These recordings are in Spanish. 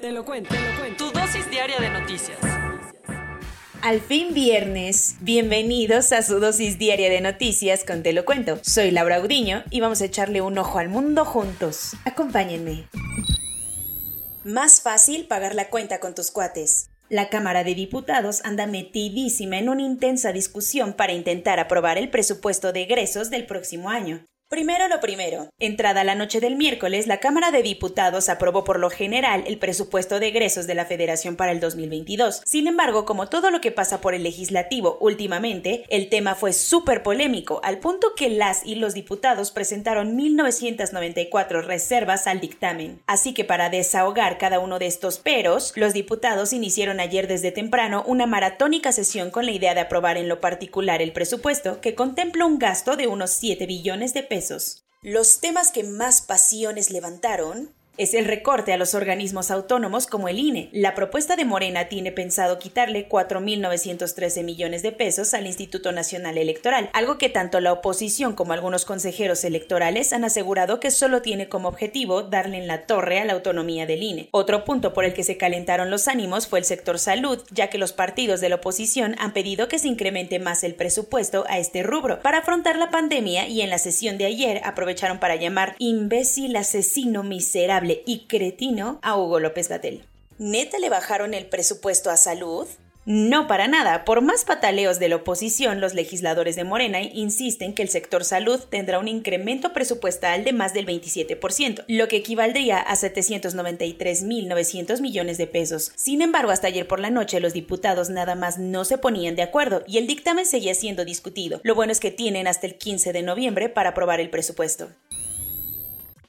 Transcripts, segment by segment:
Te lo cuento, te lo cuento. Tu dosis diaria de noticias. Al fin viernes, bienvenidos a su dosis diaria de noticias con Te lo cuento. Soy Laura Audiño y vamos a echarle un ojo al mundo juntos. Acompáñenme. Más fácil pagar la cuenta con tus cuates. La Cámara de Diputados anda metidísima en una intensa discusión para intentar aprobar el presupuesto de egresos del próximo año. Primero lo primero. Entrada la noche del miércoles, la Cámara de Diputados aprobó por lo general el presupuesto de egresos de la Federación para el 2022. Sin embargo, como todo lo que pasa por el legislativo últimamente, el tema fue súper polémico, al punto que las y los diputados presentaron 1994 reservas al dictamen. Así que para desahogar cada uno de estos peros, los diputados iniciaron ayer desde temprano una maratónica sesión con la idea de aprobar en lo particular el presupuesto, que contempla un gasto de unos 7 billones de pesos los temas que más pasiones levantaron es el recorte a los organismos autónomos como el INE. La propuesta de Morena tiene pensado quitarle 4.913 millones de pesos al Instituto Nacional Electoral, algo que tanto la oposición como algunos consejeros electorales han asegurado que solo tiene como objetivo darle en la torre a la autonomía del INE. Otro punto por el que se calentaron los ánimos fue el sector salud, ya que los partidos de la oposición han pedido que se incremente más el presupuesto a este rubro para afrontar la pandemia y en la sesión de ayer aprovecharon para llamar imbécil asesino miserable y cretino a Hugo López Gatel. ¿Neta le bajaron el presupuesto a salud? No para nada. Por más pataleos de la oposición, los legisladores de Morena insisten que el sector salud tendrá un incremento presupuestal de más del 27%, lo que equivaldría a 793.900 millones de pesos. Sin embargo, hasta ayer por la noche los diputados nada más no se ponían de acuerdo y el dictamen seguía siendo discutido. Lo bueno es que tienen hasta el 15 de noviembre para aprobar el presupuesto.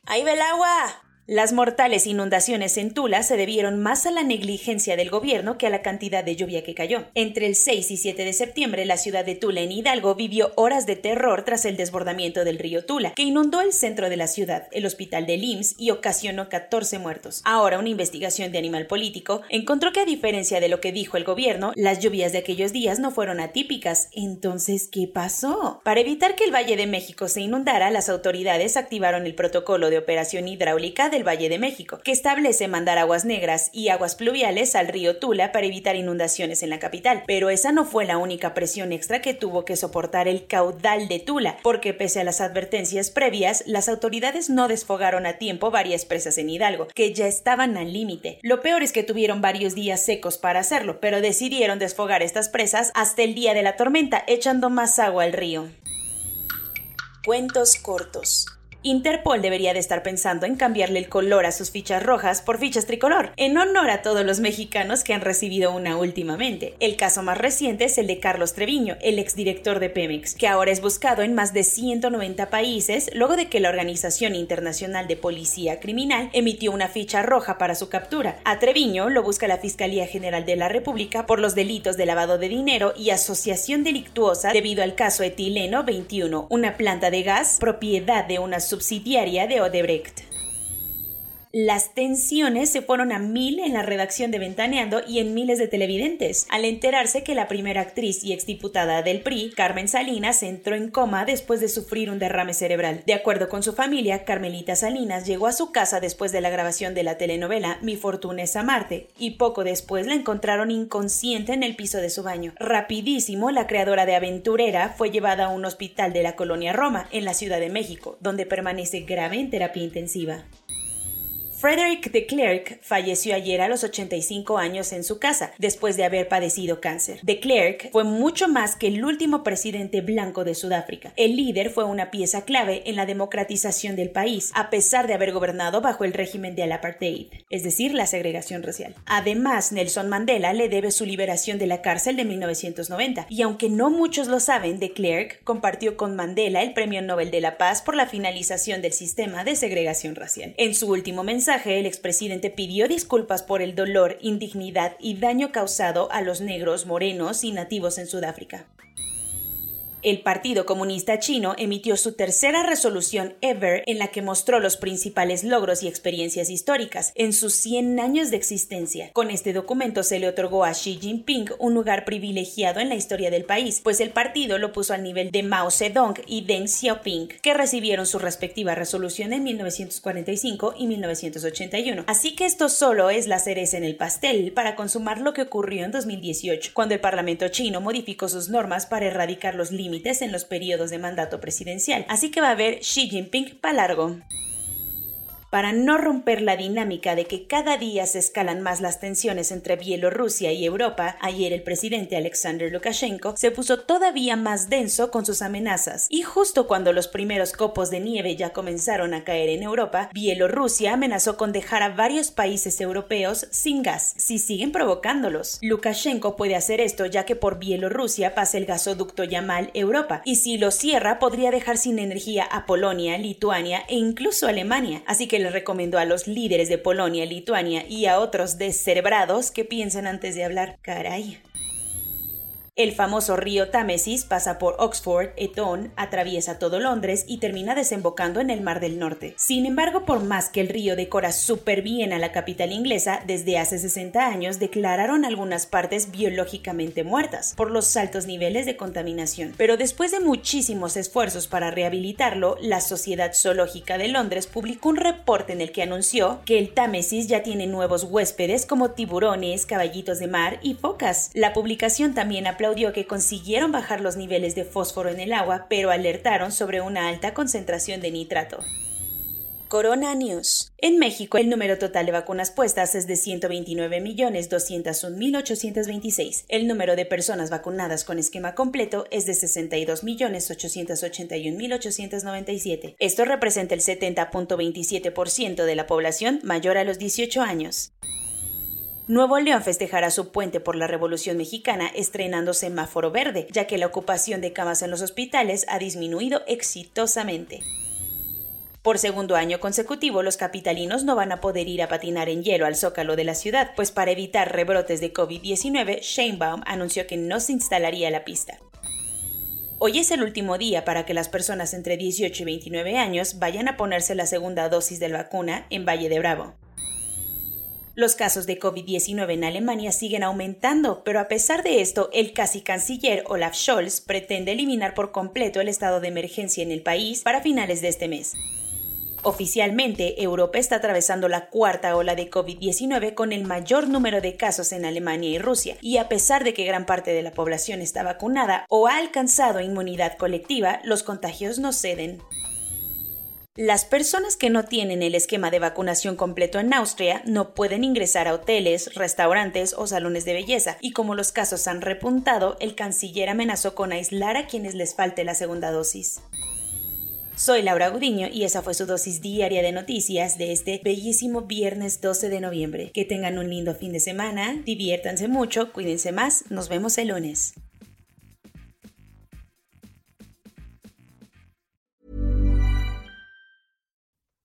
¡Ahí va el agua! Las mortales inundaciones en Tula se debieron más a la negligencia del gobierno que a la cantidad de lluvia que cayó. Entre el 6 y 7 de septiembre, la ciudad de Tula en Hidalgo vivió horas de terror tras el desbordamiento del río Tula, que inundó el centro de la ciudad, el hospital de IMSS y ocasionó 14 muertos. Ahora, una investigación de Animal Político encontró que a diferencia de lo que dijo el gobierno, las lluvias de aquellos días no fueron atípicas. Entonces, ¿qué pasó? Para evitar que el Valle de México se inundara, las autoridades activaron el protocolo de operación hidráulica de Valle de México, que establece mandar aguas negras y aguas pluviales al río Tula para evitar inundaciones en la capital. Pero esa no fue la única presión extra que tuvo que soportar el caudal de Tula, porque pese a las advertencias previas, las autoridades no desfogaron a tiempo varias presas en Hidalgo, que ya estaban al límite. Lo peor es que tuvieron varios días secos para hacerlo, pero decidieron desfogar estas presas hasta el día de la tormenta, echando más agua al río. Cuentos cortos. Interpol debería de estar pensando en cambiarle el color a sus fichas rojas por fichas tricolor, en honor a todos los mexicanos que han recibido una últimamente. El caso más reciente es el de Carlos Treviño, el exdirector de Pemex, que ahora es buscado en más de 190 países luego de que la Organización Internacional de Policía Criminal emitió una ficha roja para su captura. A Treviño lo busca la Fiscalía General de la República por los delitos de lavado de dinero y asociación delictuosa debido al caso etileno 21, una planta de gas propiedad de una subsidiaria de Odebrecht. Las tensiones se fueron a mil en la redacción de Ventaneando y en miles de televidentes, al enterarse que la primera actriz y exdiputada del PRI, Carmen Salinas, entró en coma después de sufrir un derrame cerebral. De acuerdo con su familia, Carmelita Salinas llegó a su casa después de la grabación de la telenovela Mi fortuna es Marte y poco después la encontraron inconsciente en el piso de su baño. Rapidísimo, la creadora de Aventurera fue llevada a un hospital de la colonia Roma, en la Ciudad de México, donde permanece grave en terapia intensiva. Frederick de Klerk falleció ayer a los 85 años en su casa, después de haber padecido cáncer. De Klerk fue mucho más que el último presidente blanco de Sudáfrica. El líder fue una pieza clave en la democratización del país, a pesar de haber gobernado bajo el régimen del apartheid, es decir, la segregación racial. Además, Nelson Mandela le debe su liberación de la cárcel de 1990, y aunque no muchos lo saben, de Klerk compartió con Mandela el Premio Nobel de la Paz por la finalización del sistema de segregación racial. En su último mensaje, el expresidente pidió disculpas por el dolor, indignidad y daño causado a los negros, morenos y nativos en Sudáfrica. El Partido Comunista Chino emitió su tercera resolución ever en la que mostró los principales logros y experiencias históricas en sus 100 años de existencia. Con este documento se le otorgó a Xi Jinping un lugar privilegiado en la historia del país, pues el partido lo puso al nivel de Mao Zedong y Deng Xiaoping, que recibieron su respectiva resolución en 1945 y 1981. Así que esto solo es la cereza en el pastel para consumar lo que ocurrió en 2018, cuando el Parlamento chino modificó sus normas para erradicar los límites en los periodos de mandato presidencial, así que va a haber Xi Jinping para largo para no romper la dinámica de que cada día se escalan más las tensiones entre Bielorrusia y Europa, ayer el presidente Alexander Lukashenko se puso todavía más denso con sus amenazas. Y justo cuando los primeros copos de nieve ya comenzaron a caer en Europa, Bielorrusia amenazó con dejar a varios países europeos sin gas si siguen provocándolos. Lukashenko puede hacer esto ya que por Bielorrusia pasa el gasoducto Yamal Europa, y si lo cierra podría dejar sin energía a Polonia, Lituania e incluso Alemania. Así que le recomendó a los líderes de Polonia, Lituania y a otros descerebrados que piensen antes de hablar. Caray. El famoso río Támesis pasa por Oxford, Eton, atraviesa todo Londres y termina desembocando en el Mar del Norte. Sin embargo, por más que el río decora súper bien a la capital inglesa, desde hace 60 años declararon algunas partes biológicamente muertas por los altos niveles de contaminación. Pero después de muchísimos esfuerzos para rehabilitarlo, la Sociedad Zoológica de Londres publicó un reporte en el que anunció que el Támesis ya tiene nuevos huéspedes como tiburones, caballitos de mar y focas. La publicación también aplaudió que consiguieron bajar los niveles de fósforo en el agua, pero alertaron sobre una alta concentración de nitrato. Corona News. En México, el número total de vacunas puestas es de 129.201.826. El número de personas vacunadas con esquema completo es de 62.881.897. Esto representa el 70.27% de la población mayor a los 18 años. Nuevo León festejará su puente por la Revolución Mexicana estrenando semáforo verde, ya que la ocupación de camas en los hospitales ha disminuido exitosamente. Por segundo año consecutivo, los capitalinos no van a poder ir a patinar en hielo al zócalo de la ciudad, pues para evitar rebrotes de COVID-19, Sheinbaum anunció que no se instalaría la pista. Hoy es el último día para que las personas entre 18 y 29 años vayan a ponerse la segunda dosis de la vacuna en Valle de Bravo. Los casos de COVID-19 en Alemania siguen aumentando, pero a pesar de esto, el casi canciller Olaf Scholz pretende eliminar por completo el estado de emergencia en el país para finales de este mes. Oficialmente, Europa está atravesando la cuarta ola de COVID-19 con el mayor número de casos en Alemania y Rusia, y a pesar de que gran parte de la población está vacunada o ha alcanzado inmunidad colectiva, los contagios no ceden. Las personas que no tienen el esquema de vacunación completo en Austria no pueden ingresar a hoteles, restaurantes o salones de belleza, y como los casos han repuntado, el canciller amenazó con aislar a quienes les falte la segunda dosis. Soy Laura Gudiño y esa fue su dosis diaria de noticias de este bellísimo viernes 12 de noviembre. Que tengan un lindo fin de semana, diviértanse mucho, cuídense más, nos vemos el lunes.